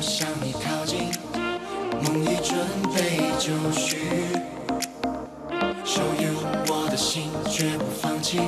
向你靠近，梦已准备就绪。Show you 我的心，绝不放弃。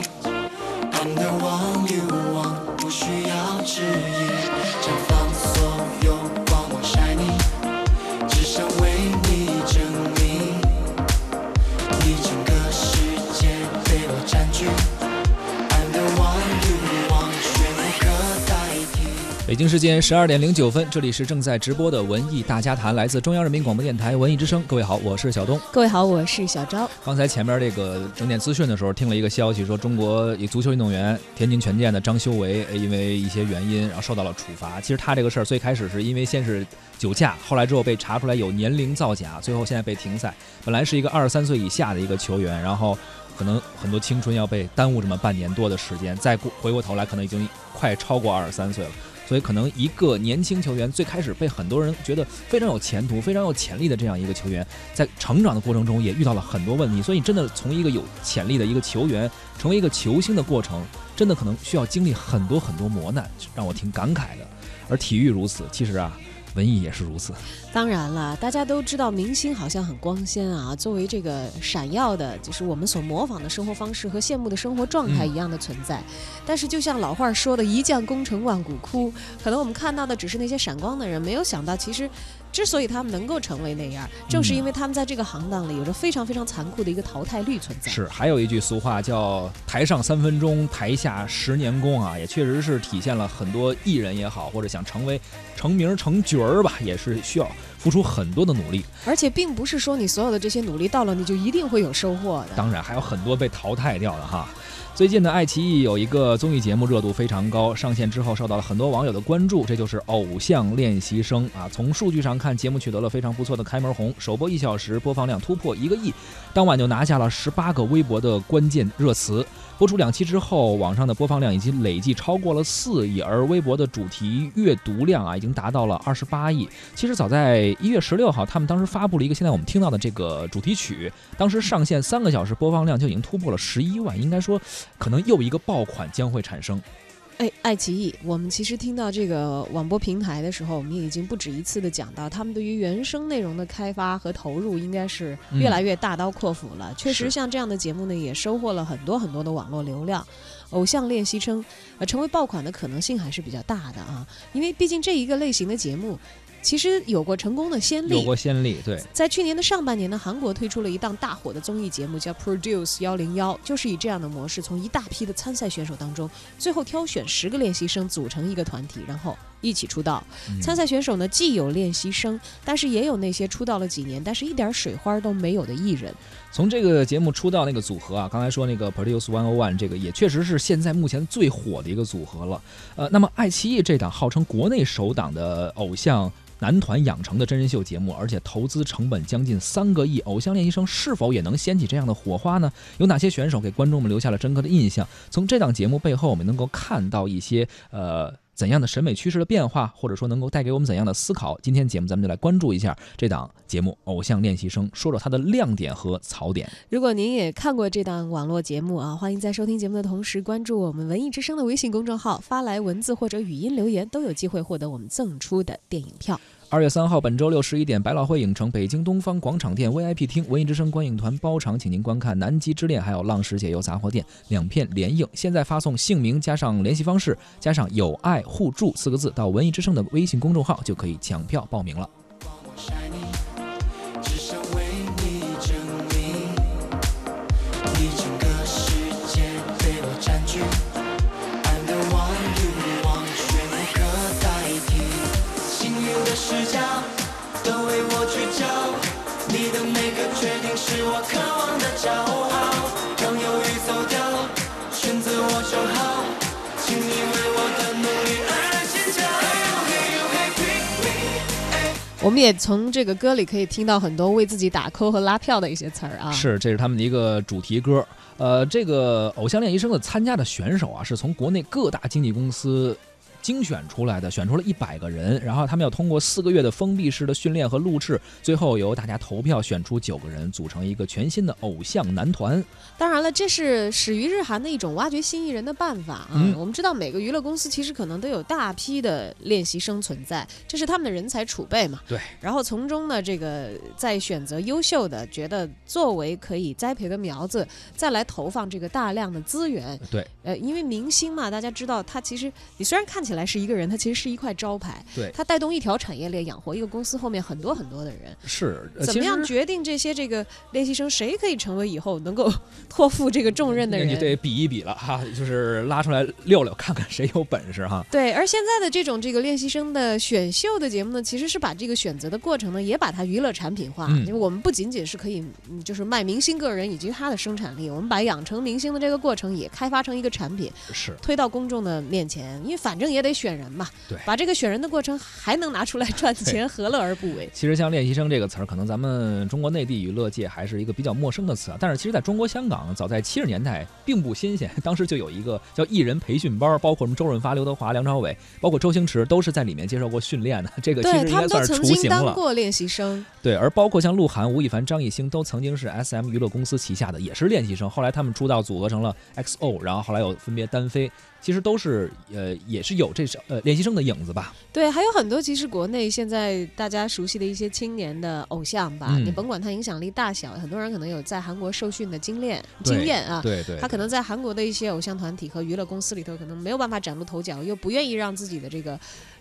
北京时间十二点零九分，这里是正在直播的文艺大家谈，来自中央人民广播电台文艺之声。各位好，我是小东。各位好，我是小昭。刚才前面这个整点资讯的时候，听了一个消息，说中国一足球运动员天津权健的张修为，呃因为一些原因，然后受到了处罚。其实他这个事儿最开始是因为先是酒驾，后来之后被查出来有年龄造假，最后现在被停赛。本来是一个二十三岁以下的一个球员，然后可能很多青春要被耽误这么半年多的时间，再过回过头来，可能已经快超过二十三岁了。所以，可能一个年轻球员最开始被很多人觉得非常有前途、非常有潜力的这样一个球员，在成长的过程中也遇到了很多问题。所以，真的从一个有潜力的一个球员成为一个球星的过程，真的可能需要经历很多很多磨难，让我挺感慨的。而体育如此，其实啊，文艺也是如此。当然了，大家都知道明星好像很光鲜啊，作为这个闪耀的，就是我们所模仿的生活方式和羡慕的生活状态一样的存在。但是，就像老话说的“一将功成万骨枯”，可能我们看到的只是那些闪光的人，没有想到其实。之所以他们能够成为那样，正是因为他们在这个行当里有着非常非常残酷的一个淘汰率存在。是，还有一句俗话叫“台上三分钟，台下十年功”啊，也确实是体现了很多艺人也好，或者想成为成名成角儿吧，也是需要付出很多的努力。而且，并不是说你所有的这些努力到了，你就一定会有收获的。当然，还有很多被淘汰掉的哈。最近的爱奇艺有一个综艺节目热度非常高，上线之后受到了很多网友的关注，这就是《偶像练习生》啊。从数据上看，节目取得了非常不错的开门红，首播一小时播放量突破一个亿，当晚就拿下了十八个微博的关键热词。播出两期之后，网上的播放量已经累计超过了四亿，而微博的主题阅读量啊，已经达到了二十八亿。其实早在一月十六号，他们当时发布了一个现在我们听到的这个主题曲，当时上线三个小时，播放量就已经突破了十一万，应该说，可能又一个爆款将会产生。哎，爱奇艺，我们其实听到这个网播平台的时候，我们也已经不止一次的讲到，他们对于原生内容的开发和投入，应该是越来越大刀阔斧了。确实，像这样的节目呢，也收获了很多很多的网络流量。偶像练习生，呃，成为爆款的可能性还是比较大的啊，因为毕竟这一个类型的节目。其实有过成功的先例，有过先例，对。在去年的上半年呢，韩国推出了一档大火的综艺节目，叫《Produce 幺零幺》，就是以这样的模式，从一大批的参赛选手当中，最后挑选十个练习生组成一个团体，然后一起出道。参赛选手呢，既有练习生，但是也有那些出道了几年，但是一点水花都没有的艺人。从这个节目出道那个组合啊，刚才说那个 Produce One O One，这个也确实是现在目前最火的一个组合了。呃，那么爱奇艺这档号称国内首档的偶像。男团养成的真人秀节目，而且投资成本将近三个亿，偶像练习生是否也能掀起这样的火花呢？有哪些选手给观众们留下了深刻的印象？从这档节目背后，我们能够看到一些呃怎样的审美趋势的变化，或者说能够带给我们怎样的思考？今天节目咱们就来关注一下这档节目《偶像练习生》，说说它的亮点和槽点。如果您也看过这档网络节目啊，欢迎在收听节目的同时关注我们文艺之声的微信公众号，发来文字或者语音留言，都有机会获得我们赠出的电影票。二月三号，本周六十一点，百老汇影城北京东方广场店 VIP 厅，文艺之声观影团包场，请您观看《南极之恋》还有《浪矢解忧杂货店》两片联映。现在发送姓名加上联系方式加上“有爱互助”四个字到文艺之声的微信公众号，就可以抢票报名了。我们也从这个歌里可以听到很多为自己打 call 和拉票的一些词儿啊。是，这是他们的一个主题歌。呃，这个偶像练习生的参加的选手啊，是从国内各大经纪公司。精选出来的，选出了一百个人，然后他们要通过四个月的封闭式的训练和录制，最后由大家投票选出九个人，组成一个全新的偶像男团。当然了，这是始于日韩的一种挖掘新艺人的办法啊。嗯我们知道每个娱乐公司其实可能都有大批的练习生存在，这是他们的人才储备嘛。对。然后从中呢，这个再选择优秀的，觉得作为可以栽培的苗子，再来投放这个大量的资源。对。呃，因为明星嘛，大家知道，他其实你虽然看起来是一个人，他其实是一块招牌。对他带动一条产业链，养活一个公司后面很多很多的人。是，呃怎么样决定这些这个练习生谁可以成为以后能够 托付这个重任的人？你得比一比了哈，就是拉出来溜溜，看看谁有本事哈。对，而现在的这种这个练习生的选秀的节目呢，其实是把这个选择的过程呢，也把它娱乐产品化。嗯因为我们不仅仅是可以，嗯就是卖明星个人以及他的生产力，我们把养成明星的这个过程也开发成一个产品，是，推到公众的面前。因为反正也得选人嘛，对把这个选人的过程还能拿出来赚钱，何乐而不为？其实像练习生这个词儿，可能咱们中国内地娱乐界还是一个比较陌生的词啊。但是其实在中国香港，早在七十年代并不新鲜，当时就有一个叫艺人培训班，包括什么周润发、刘德华、梁朝伟，包括周星驰，都是在里面接受过训练的。这个其对实应该算是雏形了。过练习生。对，而包括像鹿晗、吴亦凡、张艺兴都曾经是 S M 娱乐公司旗下的，也是练习生。后来他们出道组合成了 X O，然后后来又分别单飞，其实都是呃也是有这呃练习生的影子吧。对，还有很多其实国内现在大家熟悉的一些青年的偶像吧，嗯你甭管他影响力大小，很多人可能有在韩国受训的经验经验啊。对对，他可能在韩国的一些偶像团体和娱乐公司里头，可能没有办法崭露头角，又不愿意让自己的这个，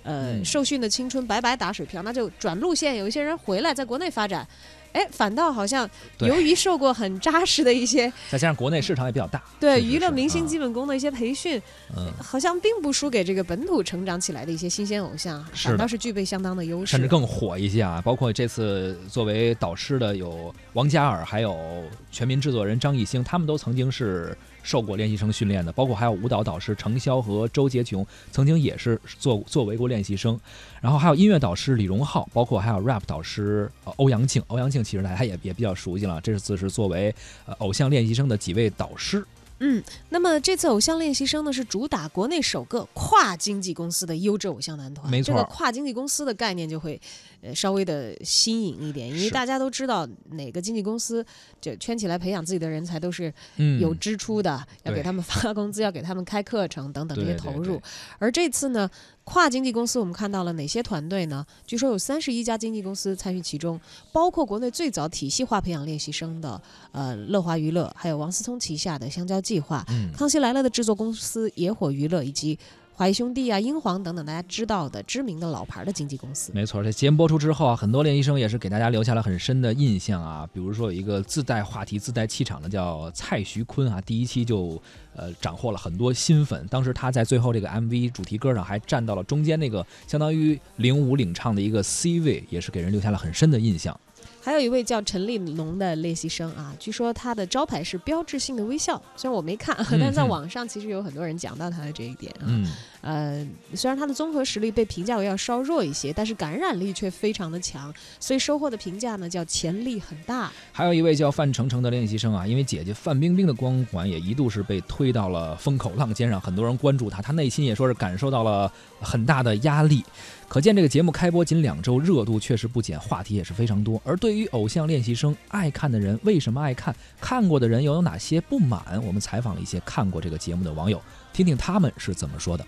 呃，嗯受训的青春白白打水漂，那就转路线。有一些人回来在国内发展，哎，反倒好像由于受过很扎实的一些 再加上国内市场也比较大，对娱乐明星啊基本功的一些培训，嗯。好像并不输给这个本土成长起来的一些新鲜偶像，反倒是具备相当的优势。甚至更火一些啊！包括这次作为导师的有王嘉尔，还有全民制作人张艺兴，他们都曾经是受过练习生训练的。包括还有舞蹈导师程潇和周洁琼，曾经也是做作为过练习生。然后还有音乐导师李荣浩，包括还有 rap 导师欧阳靖。欧阳靖其实大家也也比较熟悉了，这次是作为呃偶像练习生的几位导师。嗯，那么这次偶像练习生呢，是主打国内首个跨经纪公司的优质偶像男团。没错这个跨经纪公司的概念就会，呃，稍微的新颖一点，因为大家都知道哪个经纪公司就圈起来培养自己的人才都是嗯，有支出的，要给他们发工资，要给他们开课程等等这些对对投入。对而这次呢，跨经纪公司我们看到了哪些团队呢？据说有三十一家经纪公司参与其中，包括国内最早体系化培养练习生的呃乐华娱乐，还有王思聪旗下的香蕉计划，嗯，康熙来了的制作公司野火娱乐，以及华谊兄弟啊、英皇等等大家知道的知名的老牌的经纪公司。没错，这节目播出之后啊，很多练习生也是给大家留下了很深的印象啊。比如说有一个自带话题、自带气场的叫蔡徐坤啊，第一期就呃斩获了很多新粉。当时他在最后这个 MV 主题歌上还站到了中间那个相当于领舞领唱的一个 C 位，也是给人留下了很深的印象。还有一位叫陈立农的练习生啊，据说他的招牌是标志性的微笑，虽然我没看，但是在嗯网上其实有很多人讲到他的这一点啊。嗯，呃，虽然他的综合实力被评价为要稍弱一些，但是感染力却非常的强，所以收获的评价呢叫潜力很大。还有一位叫范丞丞的练习生啊，因为姐姐范冰冰的光环也一度是被推到了风口浪尖上，很多人关注他，他内心也说是感受到了很大的压力。可见这个节目开播仅两周，热度确实不减，话题也是非常多。而对于偶像练习生，爱看的人为什么爱看？看过的人又有哪些不满？我们采访了一些看过这个节目的网友，听听他们是怎么说的。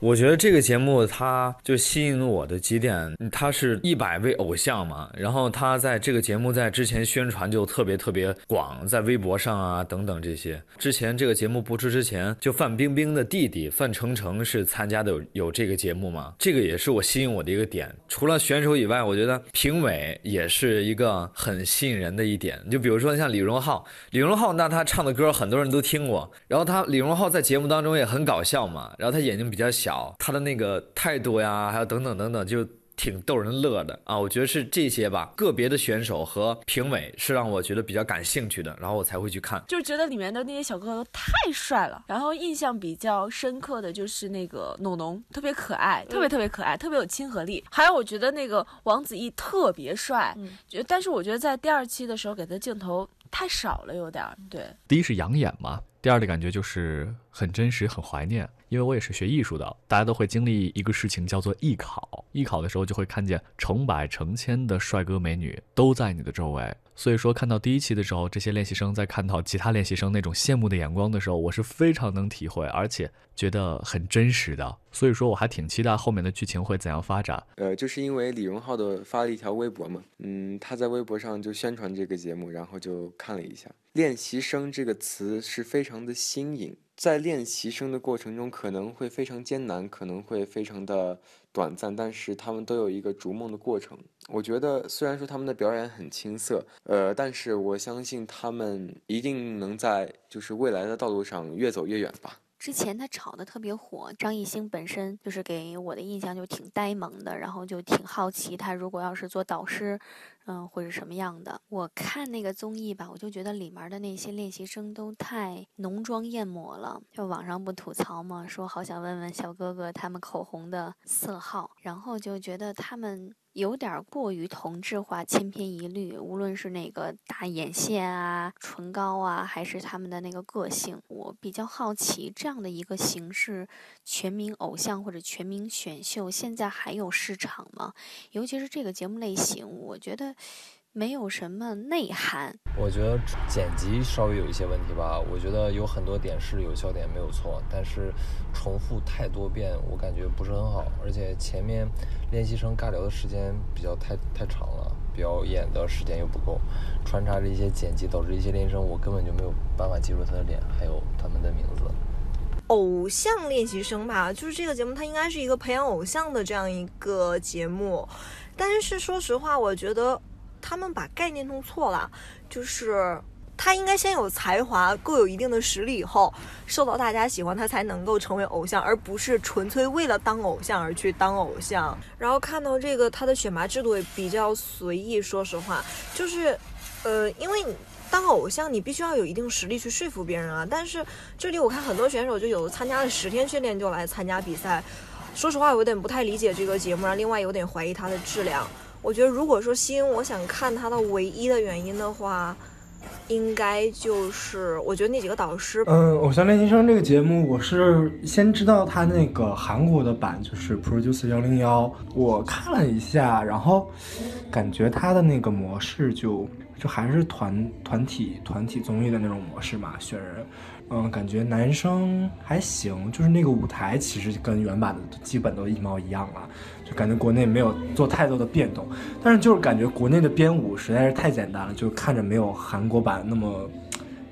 我觉得这个节目它就吸引我的几点，它是一百位偶像嘛，然后他在这个节目在之前宣传就特别特别广，在微博上啊等等这些。之前这个节目播出之前，就范冰冰的弟弟范丞丞是参加的有有这个节目嘛，这个也是我吸引我的一个点。除了选手以外，我觉得评委也是一个很吸引人的一点。就比如说像李荣浩，李荣浩那他唱的歌很多人都听过，然后他李荣浩在节目当中也很搞笑嘛，然后他眼睛比较小。他的那个态度呀，还有等等等等，就挺逗人乐的啊！我觉得是这些吧，个别的选手和评委是让我觉得比较感兴趣的，然后我才会去看。就觉得里面的那些小哥哥都太帅了，然后印象比较深刻的就是那个农农，特别可爱，特别特别可爱，特别有亲和力。还有我觉得那个王子异特别帅，嗯觉但是我觉得在第二期的时候给他镜头太少了，有点儿对。第一是养眼嘛，第二的感觉就是很真实、很怀念，因为我也是学艺术的，大家都会经历一个事情叫做艺考。艺考的时候就会看见成百成千的帅哥美女都在你的周围，所以说看到第一期的时候，这些练习生在看到其他练习生那种羡慕的眼光的时候，我是非常能体会，而且觉得很真实的。所以说我还挺期待后面的剧情会怎样发展。呃，就是因为李荣浩的发了一条微博嘛，嗯，他在微博上就宣传这个节目，然后就看了一下。练习生这个词是非常的新颖，在练习生的过程中可能会非常艰难，可能会非常的短暂，但是他们都有一个逐梦的过程。我觉得虽然说他们的表演很青涩，呃，但是我相信他们一定能在就是未来的道路上越走越远吧。之前他炒的特别火，张艺兴本身就是给我的印象就挺呆萌的，然后就挺好奇他如果要是做导师，嗯，会是什么样的。我看那个综艺吧，我就觉得里面的那些练习生都太浓妆艳抹了，就网上不吐槽嘛，说好想问问小哥哥他们口红的色号，然后就觉得他们。有点过于同质化、千篇一律，无论是那个大眼线啊、唇膏啊，还是他们的那个个性，我比较好奇，这样的一个形式，全民偶像或者全民选秀，现在还有市场吗？尤其是这个节目类型，我觉得。没有什么内涵，我觉得剪辑稍微有一些问题吧。我觉得有很多点是有笑点没有错，但是重复太多遍，我感觉不是很好。而且前面练习生尬聊的时间比较太太长了，表演的时间又不够，穿插着一些剪辑，导致一些练习生我根本就没有办法记住他的脸，还有他们的名字。偶像练习生吧，就是这个节目，它应该是一个培养偶像的这样一个节目，但是说实话，我觉得。他们把概念弄错了，就是他应该先有才华，够有一定的实力，以后受到大家喜欢，他才能够成为偶像，而不是纯粹为了当偶像而去当偶像。然后看到这个，他的选拔制度也比较随意，说实话，就是，呃，因为当偶像你必须要有一定实力去说服别人啊。但是这里我看很多选手就有的参加了十天训练就来参加比赛，说实话，我有点不太理解这个节目，然后另外有点怀疑它的质量。我觉得，如果说吸引我想看他的唯一的原因的话，应该就是我觉得那几个导师。嗯，《偶像练习生》这个节目，我是先知道他那个韩国的版，就是 Produce 幺零幺，我看了一下，然后感觉他的那个模式就就还是团团体团体综艺的那种模式嘛，选人。嗯，感觉男生还行，就是那个舞台其实跟原版的基本都一毛一样了，就感觉国内没有做太多的变动，但是就是感觉国内的编舞实在是太简单了，就看着没有韩国版那么。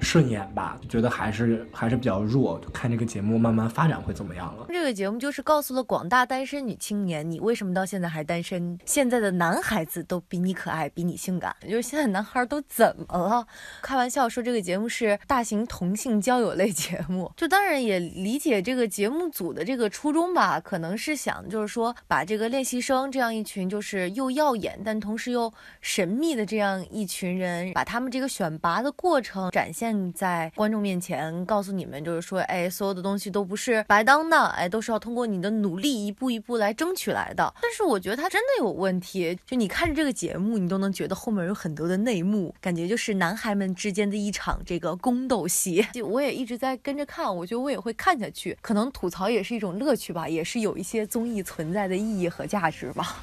顺眼吧，就觉得还是还是比较弱，就看这个节目慢慢发展会怎么样了。这个节目就是告诉了广大单身女青年，你为什么到现在还单身？现在的男孩子都比你可爱，比你性感，就是现在男孩都怎么了？开玩笑说这个节目是大型同性交友类节目，就当然也理解这个节目组的这个初衷吧，可能是想就是说把这个练习生这样一群就是又耀眼但同时又神秘的这样一群人，把他们这个选拔的过程展现。现在观众面前告诉你们，就是说，哎，所有的东西都不是白当的，哎，都是要通过你的努力一步一步来争取来的。但是我觉得他真的有问题，就你看这个节目，你都能觉得后面有很多的内幕，感觉就是男孩们之间的一场这个宫斗戏。就我也一直在跟着看，我觉得我也会看下去。可能吐槽也是一种乐趣吧，也是有一些综艺存在的意义和价值吧。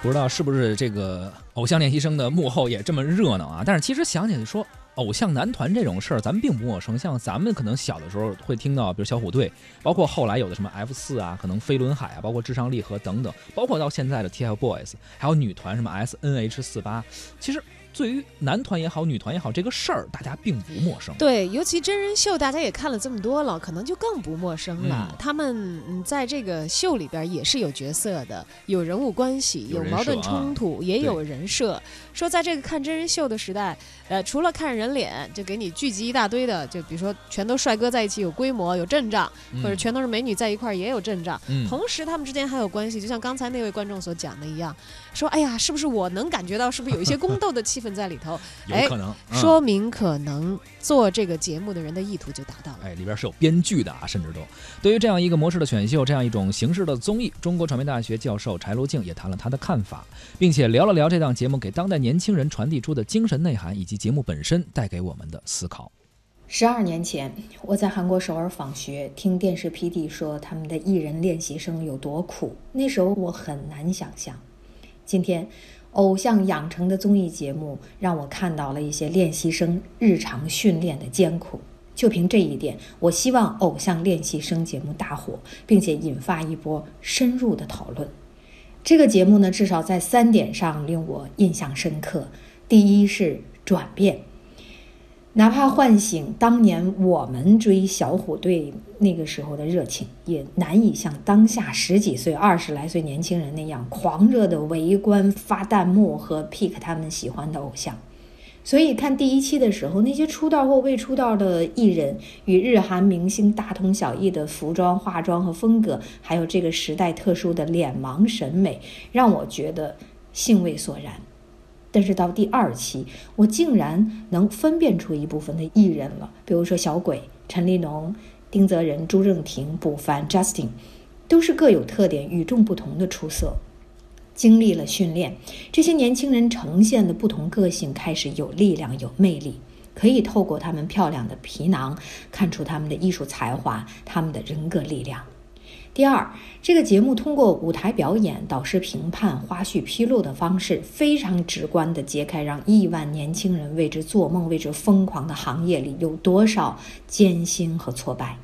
不知道是不是这个偶像练习生的幕后也这么热闹啊？但是其实想起来说。偶像男团这种事儿，咱们并不陌生。像咱们可能小的时候会听到，比如小虎队，包括后来有的什么 F 四啊，可能飞轮海啊，包括至上励合等等，包括到现在的 TFBOYS，还有女团什么 SNH 四八，其实。对于男团也好，女团也好，这个事儿大家并不陌生。对，尤其真人秀，大家也看了这么多了，可能就更不陌生了。他们在这个秀里边也是有角色的，有人物关系，有矛盾冲突，也有人设。说在这个看真人秀的时代，呃，除了看人脸，就给你聚集一大堆的，就比如说全都帅哥在一起有规模有阵仗，或者全都是美女在一块儿也有阵仗。同时他们之间还有关系，就像刚才那位观众所讲的一样，说哎呀，是不是我能感觉到是不是有一些宫斗的气氛？在里头，有可能说明可能做这个节目的人的意图就达到了。哎，里边是有编剧的啊，甚至都对于这样一个模式的选秀，这样一种形式的综艺，中国传媒大学教授柴罗静也谈了他的看法，并且聊了聊这档节目给当代年轻人传递出的精神内涵，以及节目本身带给我们的思考。十二年前，我在韩国首尔访学，听电视 PD 说他们的艺人练习生有多苦。那时候我很难想象。今天，偶像养成的综艺节目让我看到了一些练习生日常训练的艰苦。就凭这一点，我希望偶像练习生节目大火，并且引发一波深入的讨论。这个节目呢，至少在三点上令我印象深刻。第一是转变。哪怕唤醒当年我们追小虎队那个时候的热情，也难以像当下十几岁、二十来岁年轻人那样狂热的围观、发弹幕和 pick 他们喜欢的偶像。所以看第一期的时候，那些出道或未出道的艺人与日韩明星大同小异的服装、化妆和风格，还有这个时代特殊的脸盲审美，让我觉得兴味索然。但是到第二期，我竟然能分辨出一部分的艺人了，比如说小鬼、陈立农、丁泽仁、朱正廷、卜凡、Justin，都是各有特点、与众不同的出色。经历了训练，这些年轻人呈现的不同个性开始有力量、有魅力，可以透过他们漂亮的皮囊看出他们的艺术才华、他们的人格力量。第二，这个节目通过舞台表演、导师评判、花絮披露的方式，非常直观地揭开让亿万年轻人为之做梦、为之疯狂的行业里有多少艰辛和挫败。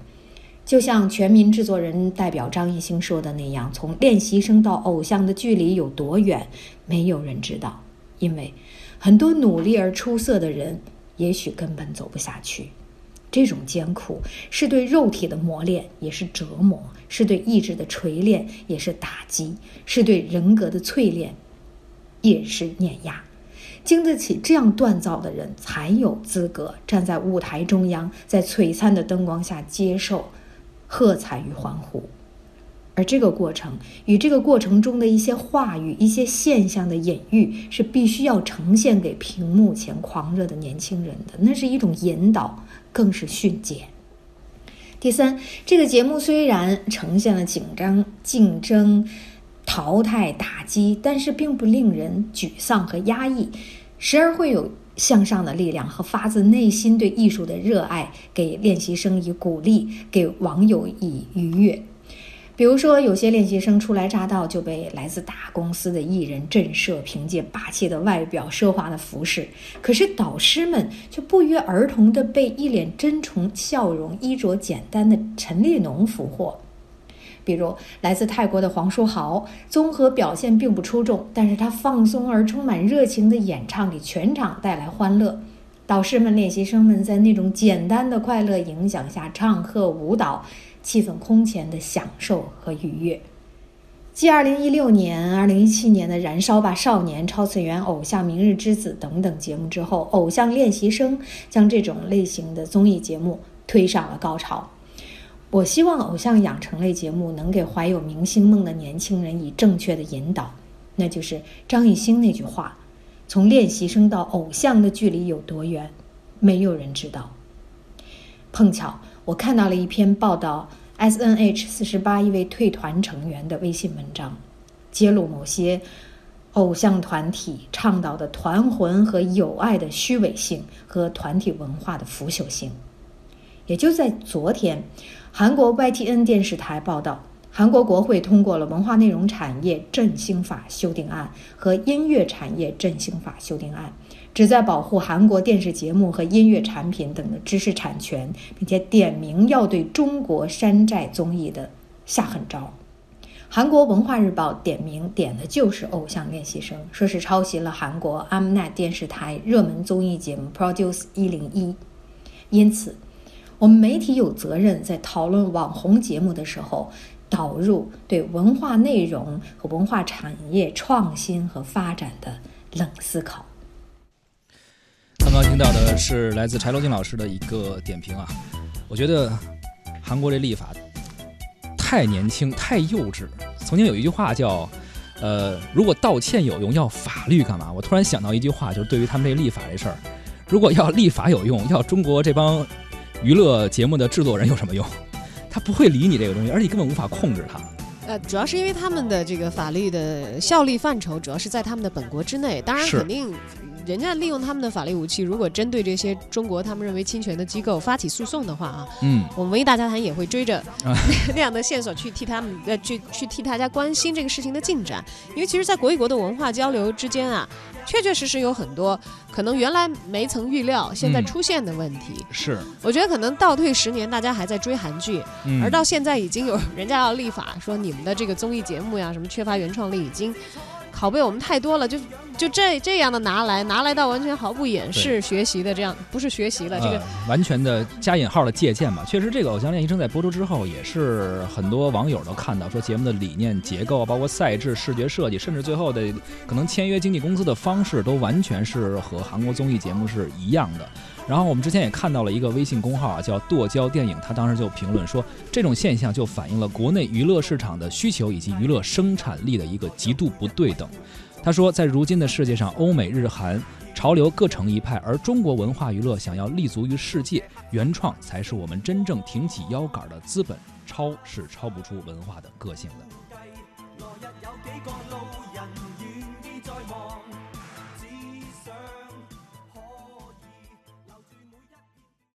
就像全民制作人代表张艺兴说的那样，从练习生到偶像的距离有多远，没有人知道，因为很多努力而出色的人，也许根本走不下去。这种艰苦是对肉体的磨练，也是折磨；是对意志的锤炼，也是打击；是对人格的淬炼，也是碾压。经得起这样锻造的人，才有资格站在舞台中央，在璀璨的灯光下接受喝彩与欢呼。而这个过程与这个过程中的一些话语、一些现象的隐喻，是必须要呈现给屏幕前狂热的年轻人的。那是一种引导。更是训诫。第三，这个节目虽然呈现了紧张、竞争、淘汰、打击，但是并不令人沮丧和压抑，时而会有向上的力量和发自内心对艺术的热爱，给练习生以鼓励，给网友以愉悦。比如说，有些练习生初来乍到就被来自大公司的艺人震慑，凭借霸气的外表、奢华的服饰；可是导师们却不约而同地被一脸真诚笑容、衣着简单的陈立农俘获。比如来自泰国的黄书豪，综合表现并不出众，但是他放松而充满热情的演唱给全场带来欢乐。导师们、练习生们在那种简单的快乐影响下唱和舞蹈。气氛空前的享受和愉悦。继2016年、2017年的《燃烧吧少年》《超次元偶像》《明日之子》等等节目之后，偶像练习生将这种类型的综艺节目推上了高潮。我希望偶像养成类节目能给怀有明星梦的年轻人以正确的引导，那就是张艺兴那句话：“从练习生到偶像的距离有多远，没有人知道。”碰巧。我看到了一篇报道，S N H 四十八一位退团成员的微信文章，揭露某些偶像团体倡导的团魂和友爱的虚伪性和团体文化的腐朽性。也就在昨天，韩国 Y T N 电视台报道，韩国国会通过了《文化内容产业振兴法》修订案和《音乐产业振兴法》修订案。旨在保护韩国电视节目和音乐产品等的知识产权，并且点名要对中国山寨综艺的下狠招。韩国文化日报点名点的就是《偶像练习生》，说是抄袭了韩国 Mnet 电视台热门综艺节目《Produce 一零一》。因此，我们媒体有责任在讨论网红节目的时候，导入对文化内容和文化产业创新和发展的冷思考。刚刚听到的是来自柴罗金老师的一个点评啊，我觉得韩国这立法太年轻、太幼稚。曾经有一句话叫“呃，如果道歉有用，要法律干嘛？”我突然想到一句话，就是对于他们这立法这事儿，如果要立法有用，要中国这帮娱乐节目的制作人有什么用？他不会理你这个东西，而且根本无法控制他。呃，主要是因为他们的这个法律的效力范畴主要是在他们的本国之内，当然肯定。人家利用他们的法律武器，如果针对这些中国他们认为侵权的机构发起诉讼的话啊，嗯，我们文艺大家谈也会追着 那样的线索去替他们呃去去替大家关心这个事情的进展，因为其实，在国与国的文化交流之间啊，确确实实有很多可能原来没曾预料，现在嗯。出现的问题。是，我觉得可能倒退十年，大家还在追韩剧，嗯而到现在已经有人家要立法说你们的这个综艺节目呀，什么缺乏原创力，已经拷贝我们太多了，就就这这样的拿来拿来到完全毫不掩饰学习的这样，不是学习了，这个呃、完全的加引号的借鉴吧。确实，这个《偶像练习生》在播出之后，也是很多网友都看到说节目的理念、结构，包括赛制、视觉设计，甚至最后的可能签约经纪公司的方式，都完全是和韩国综艺节目是一样的。然后我们之前也看到了一个微信公号啊，叫“剁椒电影”，他当时就评论说，这种现象就反映了国内娱乐市场的需求以及娱乐生产力的一个极度不对等。他说，在如今的世界上，欧美日韩潮流各成一派，而中国文化娱乐想要立足于世界，原创才是我们真正挺起腰杆的资本。超是超不出文化的个性的。